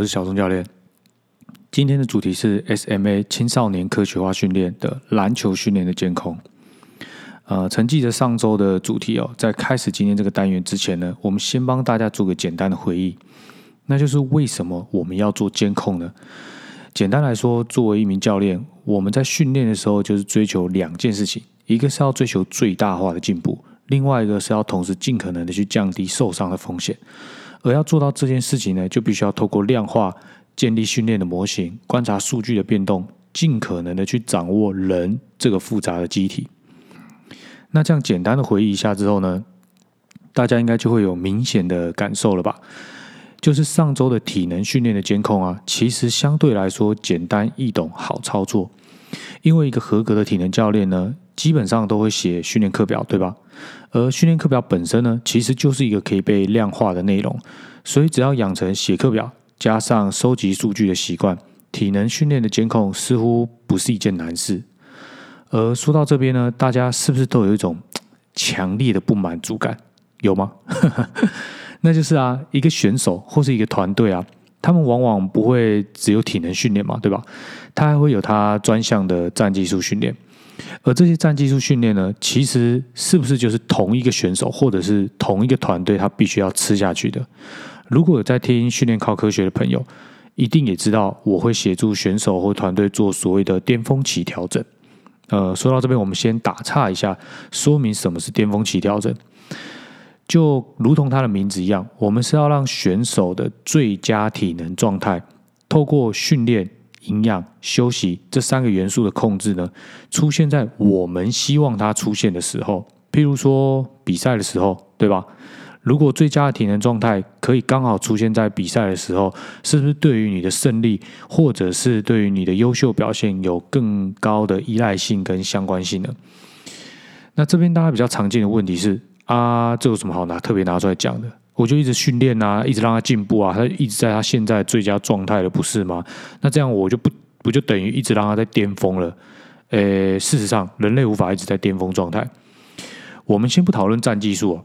我是小钟教练。今天的主题是 SMA 青少年科学化训练的篮球训练的监控。呃，承继着上周的主题哦，在开始今天这个单元之前呢，我们先帮大家做个简单的回忆，那就是为什么我们要做监控呢？简单来说，作为一名教练，我们在训练的时候就是追求两件事情，一个是要追求最大化的进步，另外一个是要同时尽可能的去降低受伤的风险。而要做到这件事情呢，就必须要透过量化。建立训练的模型，观察数据的变动，尽可能的去掌握人这个复杂的机体。那这样简单的回忆一下之后呢，大家应该就会有明显的感受了吧？就是上周的体能训练的监控啊，其实相对来说简单易懂，好操作。因为一个合格的体能教练呢，基本上都会写训练课表，对吧？而训练课表本身呢，其实就是一个可以被量化的内容，所以只要养成写课表。加上收集数据的习惯，体能训练的监控似乎不是一件难事。而说到这边呢，大家是不是都有一种强烈的不满足感？有吗？那就是啊，一个选手或是一个团队啊，他们往往不会只有体能训练嘛，对吧？他还会有他专项的战技术训练。而这些战技术训练呢，其实是不是就是同一个选手或者是同一个团队他必须要吃下去的？如果有在听训练靠科学的朋友，一定也知道我会协助选手或团队做所谓的巅峰期调整。呃，说到这边，我们先打岔一下，说明什么是巅峰期调整。就如同它的名字一样，我们是要让选手的最佳体能状态，透过训练、营养、休息这三个元素的控制呢，出现在我们希望它出现的时候。譬如说比赛的时候，对吧？如果最佳的体能状态可以刚好出现在比赛的时候，是不是对于你的胜利，或者是对于你的优秀表现有更高的依赖性跟相关性呢？那这边大家比较常见的问题是啊，这有什么好拿特别拿出来讲的？我就一直训练啊，一直让他进步啊，他一直在他现在最佳状态了，不是吗？那这样我就不不就等于一直让他在巅峰了？呃，事实上，人类无法一直在巅峰状态。我们先不讨论战技术。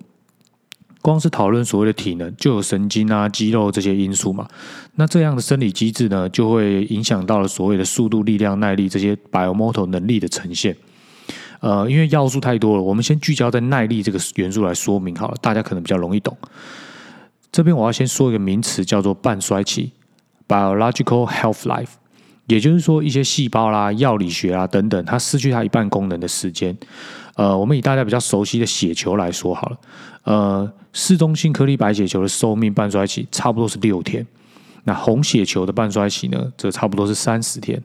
光是讨论所谓的体能，就有神经啊、肌肉这些因素嘛。那这样的生理机制呢，就会影响到了所谓的速度、力量、耐力这些 biomotor 能力的呈现。呃，因为要素太多了，我们先聚焦在耐力这个元素来说明好了，大家可能比较容易懂。这边我要先说一个名词，叫做半衰期 （biological health life），也就是说一些细胞啦、药理学啊等等，它失去它一半功能的时间。呃，我们以大家比较熟悉的血球来说好了。呃，市中心颗粒白血球的寿命半衰期差不多是六天，那红血球的半衰期呢，则差不多是三十天。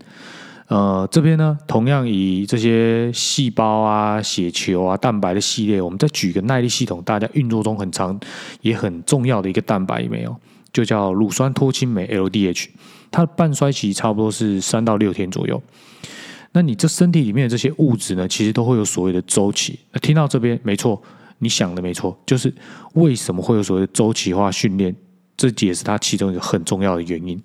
呃，这边呢，同样以这些细胞啊、血球啊、蛋白的系列，我们再举个耐力系统，大家运作中很长也很重要的一个蛋白没有，就叫乳酸脱氢酶 （LDH），它的半衰期差不多是三到六天左右。那你这身体里面的这些物质呢，其实都会有所谓的周期。那听到这边，没错，你想的没错，就是为什么会有所谓的周期化训练，这也是它其中一个很重要的原因。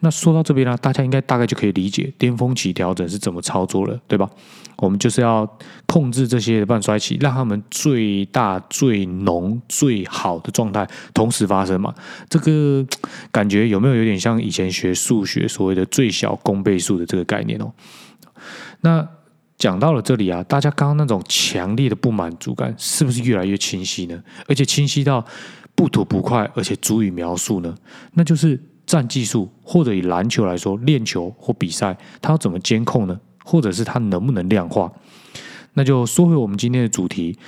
那说到这边呢，大家应该大概就可以理解巅峰期调整是怎么操作了，对吧？我们就是要控制这些半衰期，让他们最大、最浓、最好的状态同时发生嘛。这个 感觉有没有有点像以前学数学所谓的最小公倍数的这个概念哦？那讲到了这里啊，大家刚刚那种强烈的不满足感是不是越来越清晰呢？而且清晰到不吐不快，而且足以描述呢？那就是战技术，或者以篮球来说，练球或比赛，它要怎么监控呢？或者是它能不能量化？那就说回我们今天的主题，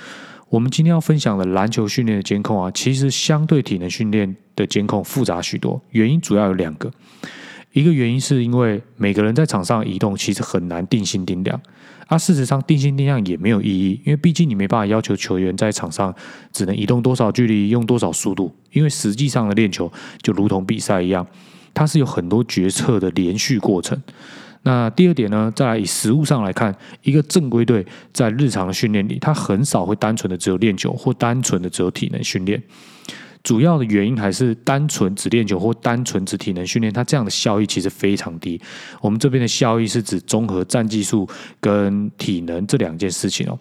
我们今天要分享的篮球训练的监控啊，其实相对体能训练的监控复杂许多，原因主要有两个。一个原因是因为每个人在场上移动其实很难定心定量，啊，事实上定心定量也没有意义，因为毕竟你没办法要求球员在场上只能移动多少距离，用多少速度，因为实际上的练球就如同比赛一样，它是有很多决策的连续过程。那第二点呢，在以实物上来看，一个正规队在日常的训练里，他很少会单纯的只有练球或单纯的只有体能训练。主要的原因还是单纯只练球或单纯只体能训练，它这样的效益其实非常低。我们这边的效益是指综合战技术跟体能这两件事情哦。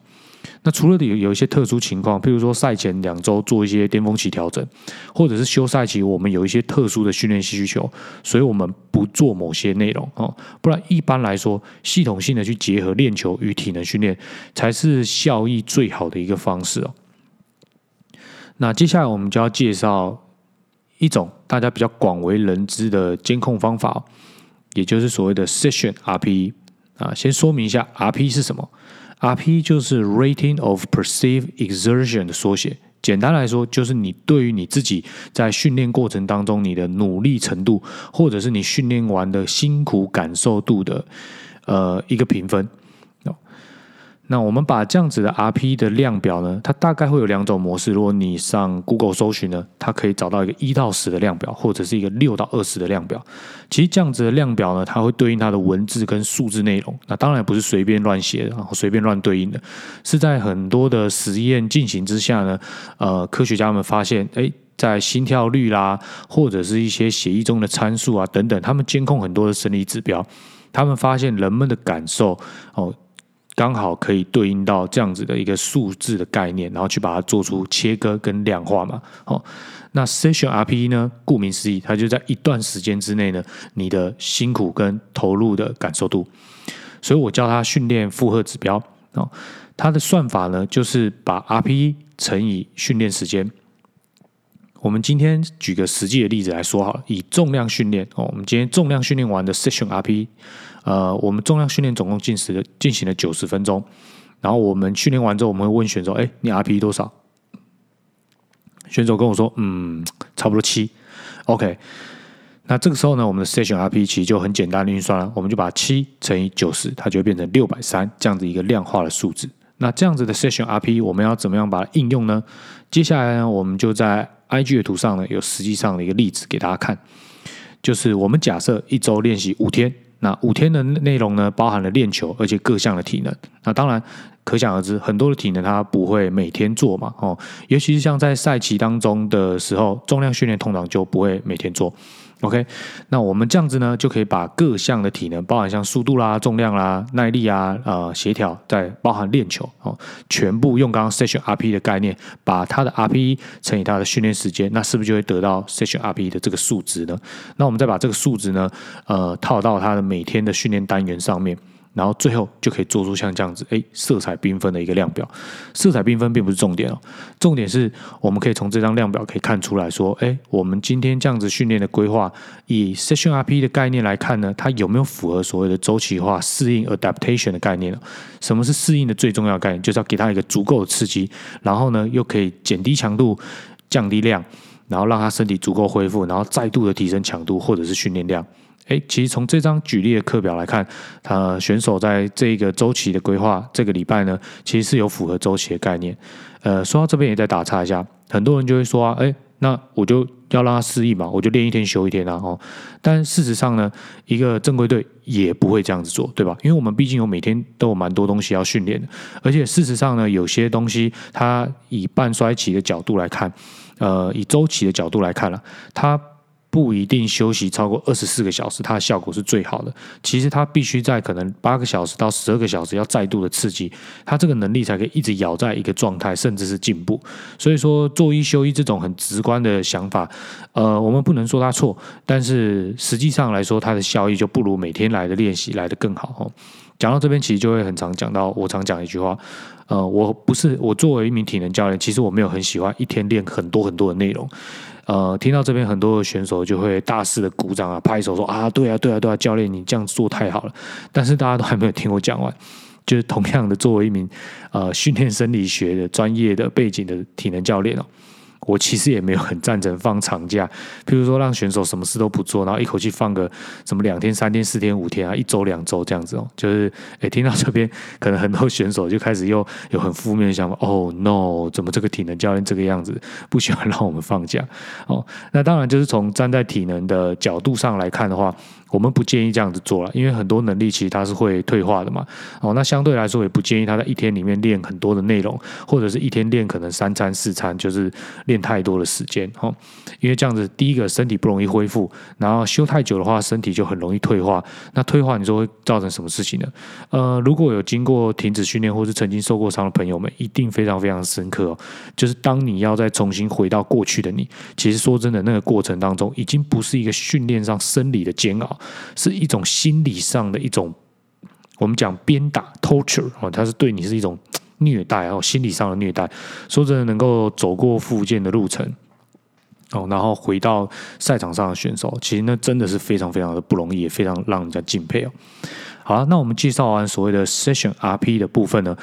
那除了有有一些特殊情况，譬如说赛前两周做一些巅峰期调整，或者是休赛期我们有一些特殊的训练需求，所以我们不做某些内容哦。不然一般来说，系统性的去结合练球与体能训练，才是效益最好的一个方式哦。那接下来我们就要介绍一种大家比较广为人知的监控方法，也就是所谓的 Session RP 啊。先说明一下 RP 是什么。RP 就是 Rating of Perceived Exertion 的缩写，简单来说就是你对于你自己在训练过程当中你的努力程度，或者是你训练完的辛苦感受度的呃一个评分。那我们把这样子的 RP 的量表呢，它大概会有两种模式。如果你上 Google 搜寻呢，它可以找到一个一到十的量表，或者是一个六到二十的量表。其实这样子的量表呢，它会对应它的文字跟数字内容。那当然不是随便乱写，然后随便乱对应的，是在很多的实验进行之下呢，呃，科学家们发现，哎，在心跳率啦，或者是一些血液中的参数啊等等，他们监控很多的生理指标，他们发现人们的感受哦。刚好可以对应到这样子的一个数字的概念，然后去把它做出切割跟量化嘛。好，那 Session RPE 呢？顾名思义，它就在一段时间之内呢，你的辛苦跟投入的感受度。所以我叫它训练负荷指标。哦，它的算法呢，就是把 RPE 乘以训练时间。我们今天举个实际的例子来说好，以重量训练哦，我们今天重量训练完的 Session RPE。呃，我们重量训练总共进行了进行了九十分钟，然后我们训练完之后，我们会问选手：“哎，你 RP 多少？”选手跟我说：“嗯，差不多七。”OK，那这个时候呢，我们的 Session RP 其实就很简单的运算了，我们就把七乘以九十，它就会变成六百三这样子一个量化的数字。那这样子的 Session RP 我们要怎么样把它应用呢？接下来呢，我们就在 IG 的图上呢，有实际上的一个例子给大家看，就是我们假设一周练习五天。那五天的内容呢，包含了练球，而且各项的体能。那当然，可想而知，很多的体能它不会每天做嘛，哦，尤其是像在赛期当中的时候，重量训练通常就不会每天做。OK，那我们这样子呢，就可以把各项的体能，包含像速度啦、重量啦、耐力啊、呃协调，再包含练球哦，全部用刚刚 Session RP 的概念，把它的 RP 乘以它的训练时间，那是不是就会得到 Session RP 的这个数值呢？那我们再把这个数值呢，呃，套到它的每天的训练单元上面。然后最后就可以做出像这样子，哎，色彩缤纷的一个量表。色彩缤纷并不是重点哦，重点是我们可以从这张量表可以看出来说，哎，我们今天这样子训练的规划，以 Session RP 的概念来看呢，它有没有符合所谓的周期化适应 （adaptation） 的概念呢？什么是适应的最重要概念？就是要给它一个足够的刺激，然后呢，又可以减低强度、降低量，然后让它身体足够恢复，然后再度的提升强度或者是训练量。哎，其实从这张举例的课表来看，呃选手在这个周期的规划，这个礼拜呢，其实是有符合周期的概念。呃，说到这边也再打岔一下，很多人就会说啊，哎，那我就要让他适应嘛，我就练一天休一天啊，哦。但事实上呢，一个正规队也不会这样子做，对吧？因为我们毕竟有每天都有蛮多东西要训练的，而且事实上呢，有些东西它以半衰期的角度来看，呃，以周期的角度来看了，它。不一定休息超过二十四个小时，它的效果是最好的。其实它必须在可能八个小时到十二个小时要再度的刺激，它这个能力才可以一直咬在一个状态，甚至是进步。所以说做一休一这种很直观的想法，呃，我们不能说它错，但是实际上来说，它的效益就不如每天来的练习来的更好。哦，讲到这边，其实就会很常讲到，我常讲一句话，呃，我不是我作为一名体能教练，其实我没有很喜欢一天练很多很多的内容。呃，听到这边很多的选手就会大肆的鼓掌啊，拍手说啊，对啊，对啊，对啊，教练你这样做太好了。但是大家都还没有听我讲完，就是同样的，作为一名呃训练生理学的专业的背景的体能教练哦。我其实也没有很赞成放长假，譬如说让选手什么事都不做，然后一口气放个什么两天、三天、四天、五天啊，一周、两周这样子哦。就是诶，听到这边，可能很多选手就开始又有很负面的想法。哦，no，怎么这个体能教练这个样子，不喜欢让我们放假？哦，那当然就是从站在体能的角度上来看的话，我们不建议这样子做了，因为很多能力其实它是会退化的嘛。哦，那相对来说也不建议他在一天里面练很多的内容，或者是一天练可能三餐四餐，就是练太多的时间哦。因为这样子，第一个身体不容易恢复，然后休太久的话，身体就很容易退化。那退化你说会造成什么事情呢？呃，如果有经过停止训练或是曾经受过伤的朋友们，一定非常非常深刻哦。就是当你要再重新回到过去的你，其实说真的，那个过程当中已经不是一个训练上生理的煎熬。是一种心理上的一种，我们讲鞭打 torture 哦，它是对你是一种虐待哦，心理上的虐待。说真的，能够走过复健的路程哦，然后回到赛场上的选手，其实那真的是非常非常的不容易，也非常让人家敬佩哦。好了，那我们介绍完所谓的 session RP 的部分呢，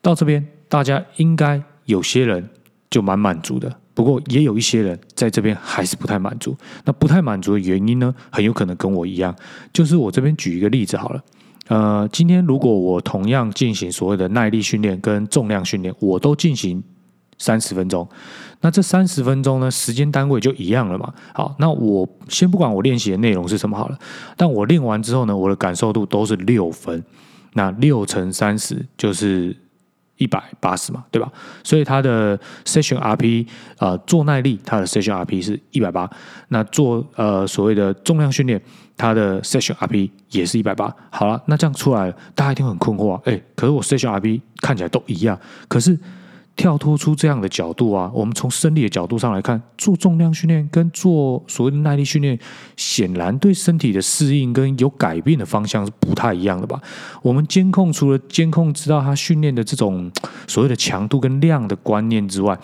到这边大家应该有些人就蛮满足的。不过也有一些人在这边还是不太满足。那不太满足的原因呢，很有可能跟我一样，就是我这边举一个例子好了。呃，今天如果我同样进行所谓的耐力训练跟重量训练，我都进行三十分钟，那这三十分钟呢，时间单位就一样了嘛。好，那我先不管我练习的内容是什么好了，但我练完之后呢，我的感受度都是六分。那六乘三十就是。一百八十嘛，对吧？所以它的 session RP 呃做耐力，它的 session RP 是一百八。那做呃所谓的重量训练，它的 session RP 也是一百八。好了，那这样出来，大家一定很困惑啊！哎，可是我 session RP 看起来都一样，可是。跳脱出这样的角度啊，我们从生理的角度上来看，做重量训练跟做所谓的耐力训练，显然对身体的适应跟有改变的方向是不太一样的吧？我们监控除了监控知道他训练的这种所谓的强度跟量的观念之外。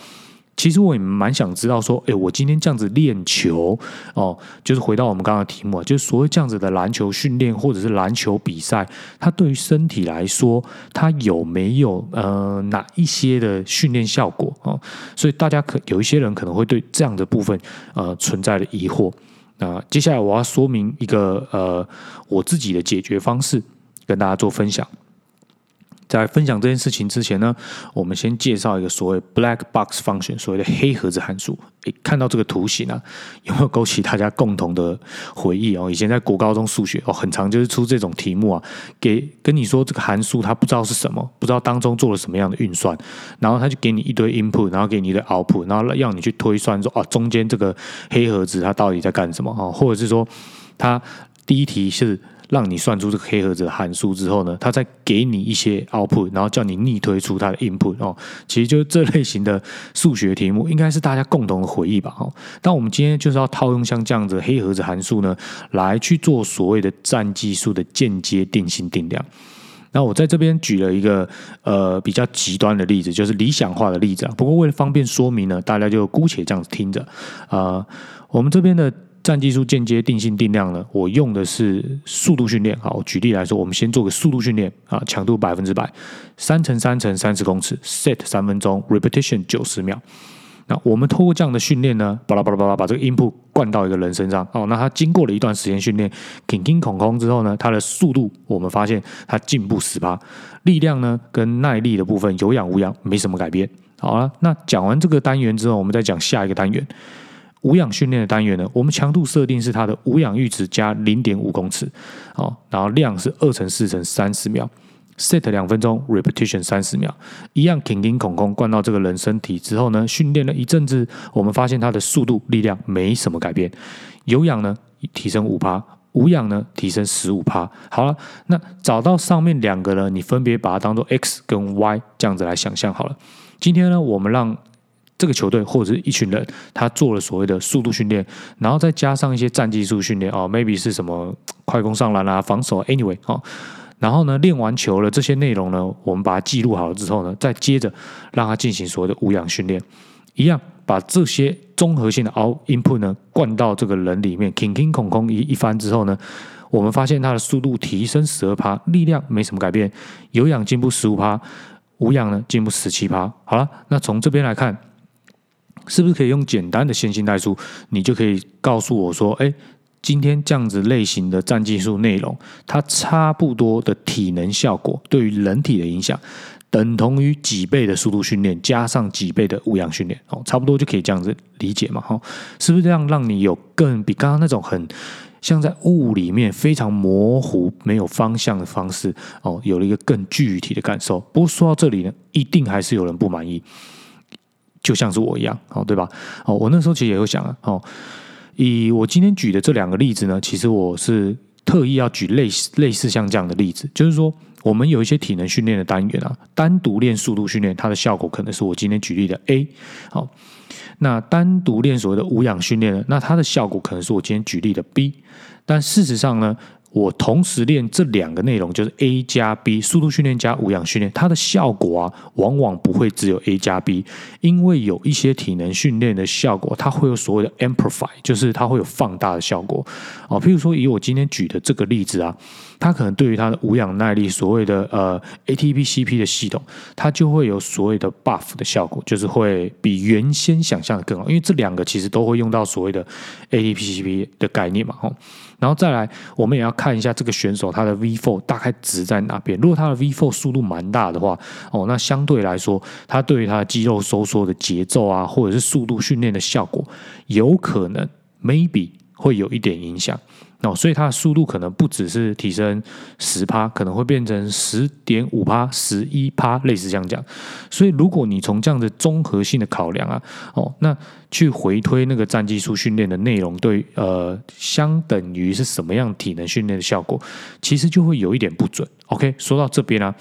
其实我也蛮想知道，说，哎，我今天这样子练球，哦，就是回到我们刚刚的题目，就是所谓这样子的篮球训练或者是篮球比赛，它对于身体来说，它有没有呃哪一些的训练效果哦？所以大家可有一些人可能会对这样的部分呃存在的疑惑。那接下来我要说明一个呃我自己的解决方式，跟大家做分享。在分享这件事情之前呢，我们先介绍一个所谓 black box function，所谓的黑盒子函数。诶，看到这个图形啊，有没有勾起大家共同的回忆哦？以前在国高中数学哦，很长就是出这种题目啊，给跟你说这个函数它不知道是什么，不知道当中做了什么样的运算，然后他就给你一堆 input，然后给你的 output，然后让你去推算说啊，中间这个黑盒子它到底在干什么啊？或者是说，它第一题是。让你算出这个黑盒子的函数之后呢，它再给你一些 output，然后叫你逆推出它的 input 哦。其实就这类型的数学题目，应该是大家共同的回忆吧？哦，但我们今天就是要套用像这样子黑盒子函数呢，来去做所谓的占技术的间接定性定量。那我在这边举了一个呃比较极端的例子，就是理想化的例子啊。不过为了方便说明呢，大家就姑且这样子听着啊。我们这边的。战技术间接定性定量呢？我用的是速度训练。好，举例来说，我们先做个速度训练啊，强度百分之百，三乘三乘三十公尺，set 三分钟，repetition 九十秒。那我们透过这样的训练呢，巴拉巴拉巴拉，把这个 input 灌到一个人身上。哦，那他经过了一段时间训练，挺挺孔空之后呢，他的速度我们发现他进步十八，力量呢跟耐力的部分有氧无氧没什么改变。好了，那讲完这个单元之后，我们再讲下一个单元。无氧训练的单元呢，我们强度设定是它的无氧阈值加零点五公尺，哦，然后量是二乘四乘三十秒，set 两分钟，repetition 三十秒，一样挺挺孔空灌到这个人身体之后呢，训练了一阵子，我们发现它的速度力量没什么改变，有氧呢提升五趴，无氧呢提升十五趴。好了，那找到上面两个呢，你分别把它当做 x 跟 y 这样子来想象好了。今天呢，我们让这个球队或者是一群人，他做了所谓的速度训练，然后再加上一些战技术训练哦，maybe 是什么快攻上篮啊、防守，anyway 哦，然后呢练完球了这些内容呢，我们把它记录好了之后呢，再接着让他进行所谓的无氧训练，一样把这些综合性的 out input 呢灌到这个人里面，挺挺空空一一番之后呢，我们发现他的速度提升十二趴，力量没什么改变，有氧进步十五趴，无氧呢进步十七趴。好了，那从这边来看。是不是可以用简单的线性代数，你就可以告诉我说，哎，今天这样子类型的战技术内容，它差不多的体能效果对于人体的影响，等同于几倍的速度训练加上几倍的无氧训练，哦，差不多就可以这样子理解嘛，哈，是不是这样让你有更比刚刚那种很像在雾里面非常模糊、没有方向的方式哦，有了一个更具体的感受。不过说到这里呢，一定还是有人不满意，就像是我一样，哦，对吧？哦，我那时候其实也有想啊，哦，以我今天举的这两个例子呢，其实我是特意要举类似类似像这样的例子，就是说。我们有一些体能训练的单元啊，单独练速度训练，它的效果可能是我今天举例的 A。好，那单独练所谓的无氧训练呢，那它的效果可能是我今天举例的 B。但事实上呢？我同时练这两个内容，就是 A 加 B 速度训练加无氧训练，它的效果啊，往往不会只有 A 加 B，因为有一些体能训练的效果，它会有所谓的 amplify，就是它会有放大的效果。哦，譬如说以我今天举的这个例子啊，它可能对于它的无氧耐力，所谓的呃 ATP CP 的系统，它就会有所谓的 buff 的效果，就是会比原先想象的更好，因为这两个其实都会用到所谓的 ATP CP 的概念嘛，吼。然后再来，我们也要看一下这个选手他的 V four 大概值在哪边。如果他的 V four 速度蛮大的话，哦，那相对来说，他对于他的肌肉收缩的节奏啊，或者是速度训练的效果，有可能 maybe 会有一点影响。哦，所以它的速度可能不只是提升十趴，可能会变成十点五趴、十一趴，类似这样讲。所以，如果你从这样的综合性的考量啊，哦，那去回推那个战技术训练的内容，对呃，相等于是什么样体能训练的效果，其实就会有一点不准。OK，说到这边啊。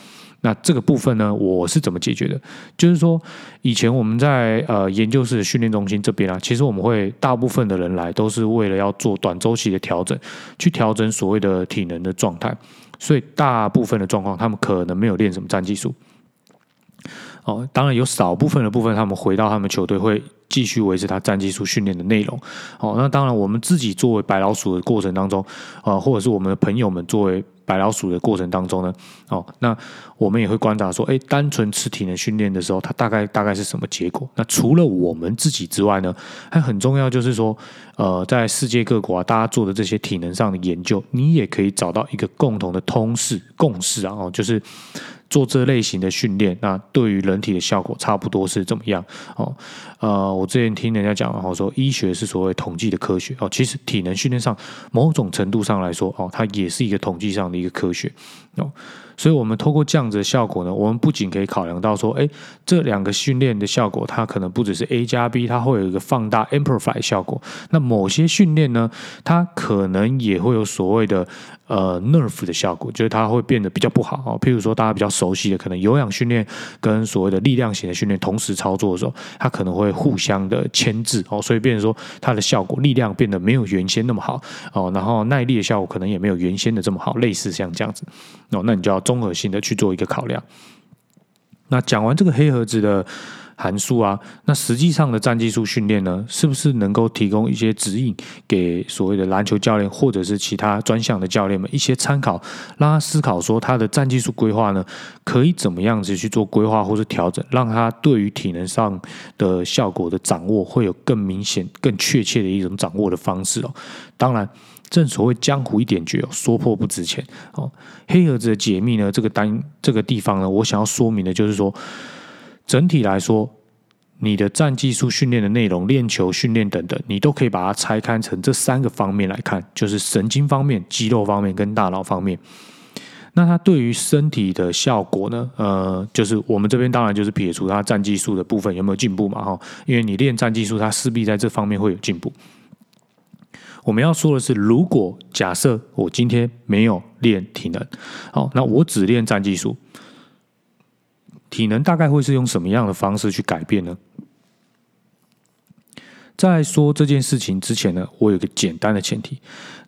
那这个部分呢，我是怎么解决的？就是说，以前我们在呃研究室训练中心这边啊，其实我们会大部分的人来都是为了要做短周期的调整，去调整所谓的体能的状态，所以大部分的状况，他们可能没有练什么战技术。哦，当然有少部分的部分，他们回到他们球队会继续维持他战技术训练的内容。哦，那当然我们自己作为白老鼠的过程当中，啊，或者是我们的朋友们作为。白老鼠的过程当中呢，哦，那我们也会观察说，哎，单纯吃体能训练的时候，它大概大概是什么结果？那除了我们自己之外呢，还很重要就是说，呃，在世界各国啊，大家做的这些体能上的研究，你也可以找到一个共同的通式共识啊，哦，就是。做这类型的训练，那对于人体的效果差不多是怎么样？哦，呃，我之前听人家讲，哦说医学是所谓统计的科学哦，其实体能训练上某种程度上来说，哦，它也是一个统计上的一个科学哦。所以，我们透过这样子的效果呢，我们不仅可以考量到说，哎，这两个训练的效果，它可能不只是 A 加 B，它会有一个放大 amplify 效果。那某些训练呢，它可能也会有所谓的呃 nerve 的效果，就是它会变得比较不好哦。譬如说，大家比较熟悉的，可能有氧训练跟所谓的力量型的训练同时操作的时候，它可能会互相的牵制哦，所以变成说它的效果，力量变得没有原先那么好哦，然后耐力的效果可能也没有原先的这么好，类似像这样子哦，那你就要。综合性的去做一个考量。那讲完这个黑盒子的函数啊，那实际上的战技术训练呢，是不是能够提供一些指引给所谓的篮球教练或者是其他专项的教练们一些参考，让他思考说他的战技术规划呢，可以怎么样子去做规划或者调整，让他对于体能上的效果的掌握会有更明显、更确切的一种掌握的方式哦。当然。正所谓江湖一点绝，说破不值钱哦。黑盒子的解密呢，这个单这个地方呢，我想要说明的就是说，整体来说，你的战技术训练的内容、练球训练等等，你都可以把它拆开成这三个方面来看，就是神经方面、肌肉方面跟大脑方面。那它对于身体的效果呢？呃，就是我们这边当然就是撇除它战技术的部分有没有进步嘛？哈，因为你练战技术，它势必在这方面会有进步。我们要说的是，如果假设我今天没有练体能，好，那我只练战技术，体能大概会是用什么样的方式去改变呢？在说这件事情之前呢，我有个简单的前提，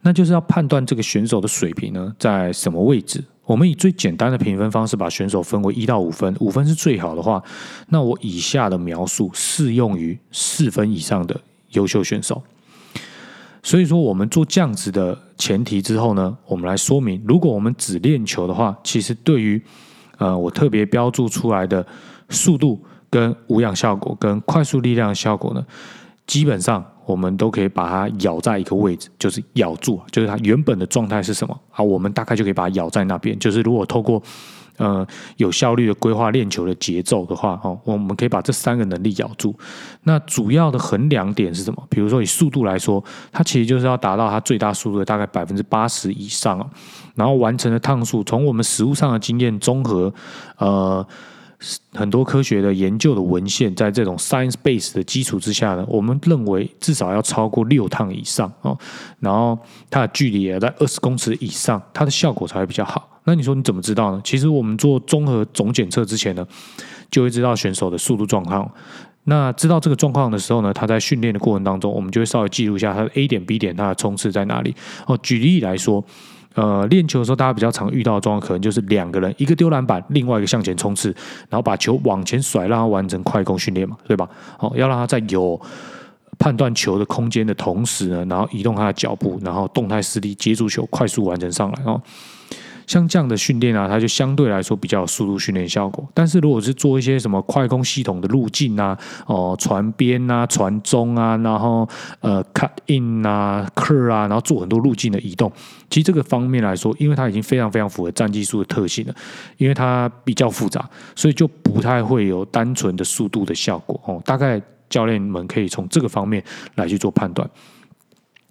那就是要判断这个选手的水平呢在什么位置。我们以最简单的评分方式把选手分为一到五分，五分是最好的话，那我以下的描述适用于四分以上的优秀选手。所以说，我们做这样子的前提之后呢，我们来说明，如果我们只练球的话，其实对于呃我特别标注出来的速度跟无氧效果跟快速力量效果呢，基本上我们都可以把它咬在一个位置，就是咬住，就是它原本的状态是什么啊？我们大概就可以把它咬在那边。就是如果透过呃有效率的规划练球的节奏的话，哦，我们可以把这三个能力咬住。那主要的衡量点是什么？比如说以速度来说，它其实就是要达到它最大速度的大概百分之八十以上啊，然后完成的趟数，从我们实物上的经验综合，呃。很多科学的研究的文献，在这种 science base 的基础之下呢，我们认为至少要超过六趟以上哦，然后它的距离也在二十公尺以上，它的效果才会比较好。那你说你怎么知道呢？其实我们做综合总检测之前呢，就会知道选手的速度状况。那知道这个状况的时候呢，他在训练的过程当中，我们就会稍微记录一下他的 A 点、B 点，他的冲刺在哪里。哦，举例来说。呃，练球的时候，大家比较常遇到的状况，可能就是两个人，一个丢篮板，另外一个向前冲刺，然后把球往前甩，让他完成快攻训练嘛，对吧？好，要让他在有判断球的空间的同时呢，然后移动他的脚步，然后动态施力接住球，快速完成上来哦。像这样的训练啊，它就相对来说比较有速度训练效果。但是如果是做一些什么快攻系统的路径啊，哦，传边啊，传中啊，然后呃，cut in 啊，cur 啊，然后做很多路径的移动，其实这个方面来说，因为它已经非常非常符合战技术的特性了，因为它比较复杂，所以就不太会有单纯的速度的效果哦。大概教练们可以从这个方面来去做判断。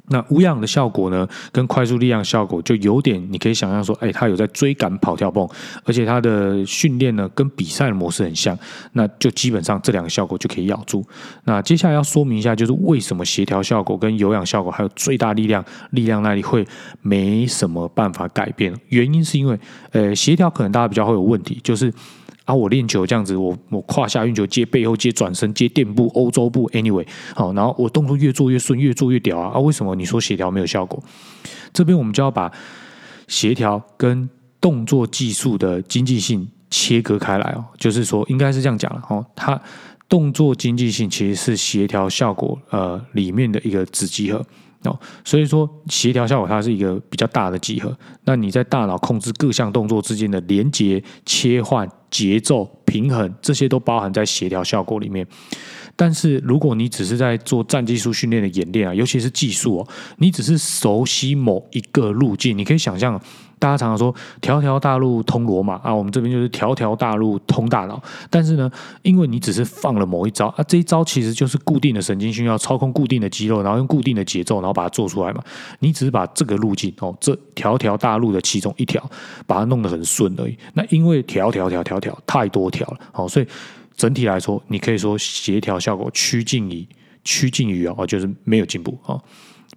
那无氧的效果呢，跟快速力量效果就有点，你可以想象说，哎，他有在追赶、跑、跳、蹦，而且他的训练呢，跟比赛的模式很像，那就基本上这两个效果就可以咬住。那接下来要说明一下，就是为什么协调效果跟有氧效果还有最大力量、力量那里会没什么办法改变？原因是因为，呃，协调可能大家比较会有问题，就是。啊，我练球这样子，我我胯下运球接背后接转身接垫步欧洲步，anyway，好，然后我动作越做越顺，越做越屌啊！啊，为什么你说协调没有效果？这边我们就要把协调跟动作技术的经济性切割开来哦，就是说应该是这样讲了哦，它动作经济性其实是协调效果呃里面的一个子集合。哦，所以说协调效果它是一个比较大的集合。那你在大脑控制各项动作之间的连接、切换、节奏、平衡，这些都包含在协调效果里面。但是如果你只是在做战技术训练的演练啊，尤其是技术哦，你只是熟悉某一个路径，你可以想象。大家常常说“条条大路通罗马”啊，我们这边就是“条条大路通大脑”。但是呢，因为你只是放了某一招啊，这一招其实就是固定的神经讯号，操控固定的肌肉，然后用固定的节奏，然后把它做出来嘛。你只是把这个路径哦，这条条大路的其中一条，把它弄得很顺而已。那因为条条条条条太多条了，哦，所以整体来说，你可以说协调效果趋近于趋近于哦，就是没有进步哦。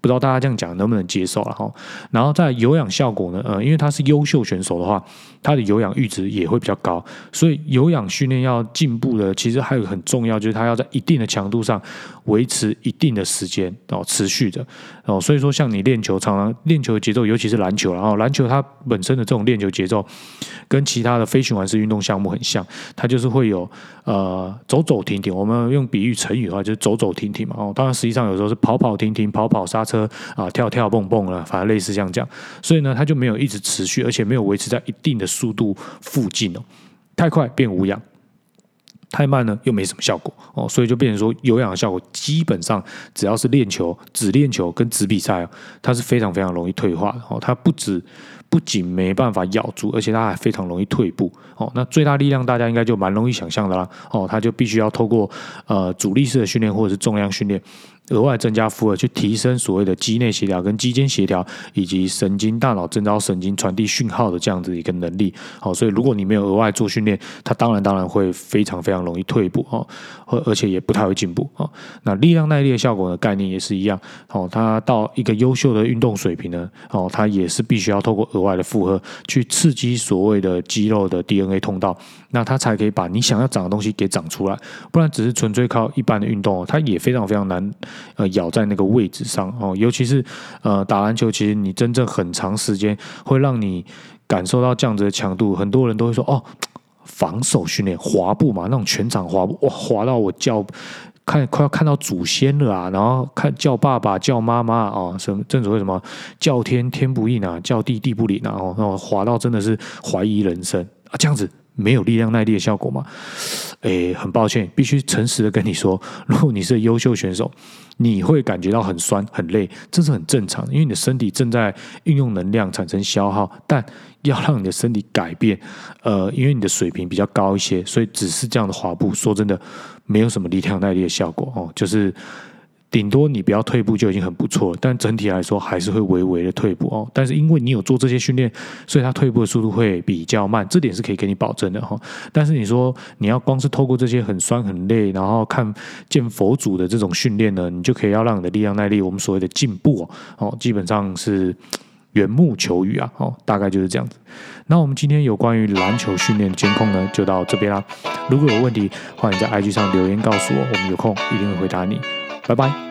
不知道大家这样讲能不能接受了哈？然后在有氧效果呢？呃，因为他是优秀选手的话，他的有氧阈值也会比较高，所以有氧训练要进步的，其实还有很重要，就是他要在一定的强度上维持一定的时间哦，持续的哦。所以说，像你练球，常常练球的节奏，尤其是篮球，然后篮球它本身的这种练球节奏，跟其他的非循环式运动项目很像，它就是会有呃走走停停。我们用比喻成语的话，就是走走停停嘛。哦，当然实际上有时候是跑跑停停，跑跑刹。车啊，跳跳蹦蹦了，反正类似像这样，所以呢，它就没有一直持续，而且没有维持在一定的速度附近哦。太快变无氧，太慢呢又没什么效果哦，所以就变成说有氧的效果，基本上只要是练球、只练球跟只比赛，它是非常非常容易退化的哦。它不止不仅没办法咬住，而且它还非常容易退步哦。那最大力量大家应该就蛮容易想象的啦哦，它就必须要透过呃阻力式的训练或者是重量训练。额外增加负荷去提升所谓的肌内协调跟肌间协调，以及神经大脑征召神经传递讯号的这样子一个能力。好，所以如果你没有额外做训练，它当然当然会非常非常容易退步哦，而而且也不太会进步哦。那力量耐力的效果的概念也是一样。哦，它到一个优秀的运动水平呢，哦，它也是必须要透过额外的负荷去刺激所谓的肌肉的 DNA 通道，那它才可以把你想要长的东西给长出来。不然只是纯粹靠一般的运动，它也非常非常难。呃，咬在那个位置上哦，尤其是呃打篮球，其实你真正很长时间会让你感受到这样子的强度。很多人都会说哦，防守训练滑步嘛，那种全场滑步哇，滑到我叫看快要看到祖先了啊，然后看叫爸爸叫妈妈啊，什么正所谓什么叫天天不应啊，叫地地不灵啊，然后滑到真的是怀疑人生啊，这样子。没有力量耐力的效果吗？诶，很抱歉，必须诚实的跟你说，如果你是优秀选手，你会感觉到很酸很累，这是很正常的，因为你的身体正在运用能量产生消耗。但要让你的身体改变，呃，因为你的水平比较高一些，所以只是这样的滑步，说真的，没有什么力量耐力的效果哦，就是。顶多你不要退步就已经很不错，但整体来说还是会微微的退步哦。但是因为你有做这些训练，所以它退步的速度会比较慢，这点是可以给你保证的哈。但是你说你要光是透过这些很酸很累，然后看见佛祖的这种训练呢，你就可以要让你的力量耐力，我们所谓的进步哦，哦，基本上是缘木求鱼啊，哦，大概就是这样子。那我们今天有关于篮球训练监控呢，就到这边啦。如果有问题，欢迎在 IG 上留言告诉我，我们有空一定会回答你。拜拜。